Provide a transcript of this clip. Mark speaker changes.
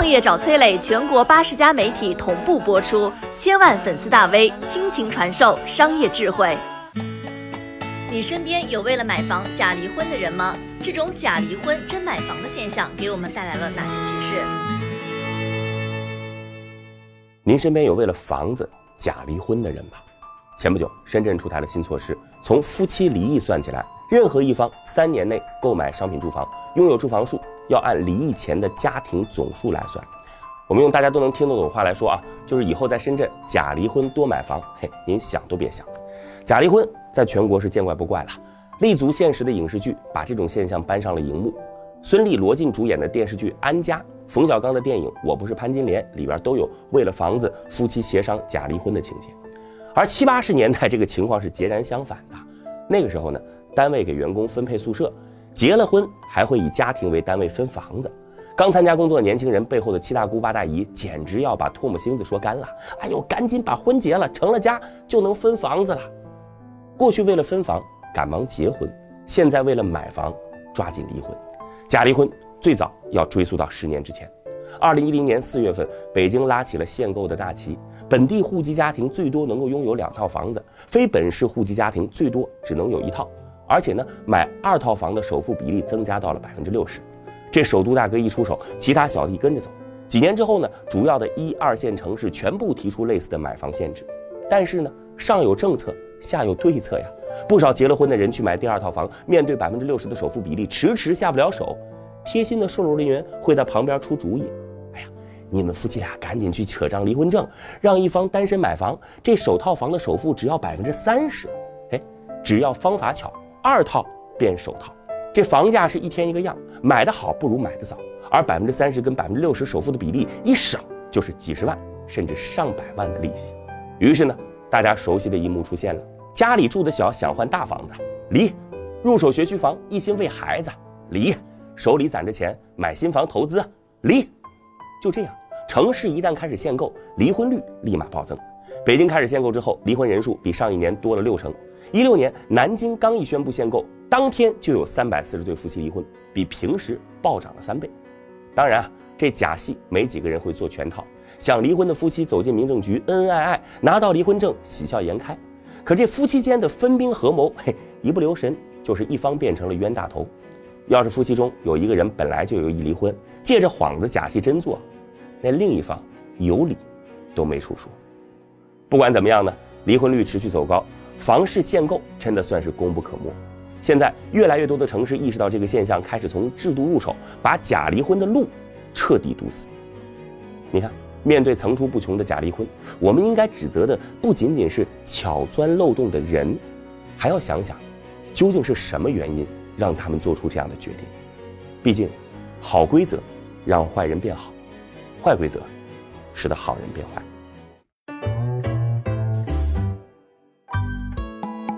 Speaker 1: 创业找崔磊，全国八十家媒体同步播出，千万粉丝大 V 倾情传授商业智慧。你身边有为了买房假离婚的人吗？这种假离婚真买房的现象给我们带来了哪些启示？
Speaker 2: 您身边有为了房子假离婚的人吗？前不久，深圳出台了新措施，从夫妻离异算起来，任何一方三年内购买商品住房，拥有住房数要按离异前的家庭总数来算。我们用大家都能听得懂的话来说啊，就是以后在深圳假离婚多买房，嘿，您想都别想。假离婚在全国是见怪不怪了，立足现实的影视剧把这种现象搬上了荧幕。孙俪、罗晋主演的电视剧《安家》，冯小刚的电影《我不是潘金莲》里边都有为了房子夫妻协商假离婚的情节。而七八十年代这个情况是截然相反的，那个时候呢，单位给员工分配宿舍，结了婚还会以家庭为单位分房子。刚参加工作的年轻人背后的七大姑八大姨简直要把唾沫星子说干了。哎呦，赶紧把婚结了，成了家就能分房子了。过去为了分房赶忙结婚，现在为了买房抓紧离婚。假离婚最早要追溯到十年之前。二零一零年四月份，北京拉起了限购的大旗，本地户籍家庭最多能够拥有两套房子，非本市户籍家庭最多只能有一套。而且呢，买二套房的首付比例增加到了百分之六十。这首都大哥一出手，其他小弟跟着走。几年之后呢，主要的一二线城市全部提出类似的买房限制。但是呢，上有政策，下有对策呀。不少结了婚的人去买第二套房，面对百分之六十的首付比例，迟迟下不了手。贴心的售楼人员会在旁边出主意。哎呀，你们夫妻俩赶紧去扯张离婚证，让一方单身买房，这首套房的首付只要百分之三十。哎，只要方法巧，二套变首套，这房价是一天一个样，买的好不如买的早。而百分之三十跟百分之六十首付的比例一省，就是几十万甚至上百万的利息。于是呢，大家熟悉的一幕出现了：家里住的小，想换大房子，离；入手学区房，一心为孩子，离。手里攒着钱买新房投资，离，就这样，城市一旦开始限购，离婚率立马暴增。北京开始限购之后，离婚人数比上一年多了六成。一六年南京刚一宣布限购，当天就有三百四十对夫妻离婚，比平时暴涨了三倍。当然啊，这假戏没几个人会做全套。想离婚的夫妻走进民政局，恩恩爱爱，拿到离婚证，喜笑颜开。可这夫妻间的分兵合谋，嘿，一不留神就是一方变成了冤大头。要是夫妻中有一个人本来就有意离婚，借着幌子假戏真做，那另一方有理都没处说。不管怎么样呢，离婚率持续走高，房市限购真的算是功不可没。现在越来越多的城市意识到这个现象，开始从制度入手，把假离婚的路彻底堵死。你看，面对层出不穷的假离婚，我们应该指责的不仅仅是巧钻漏洞的人，还要想想，究竟是什么原因。让他们做出这样的决定，毕竟，好规则让坏人变好，坏规则使得好人变坏。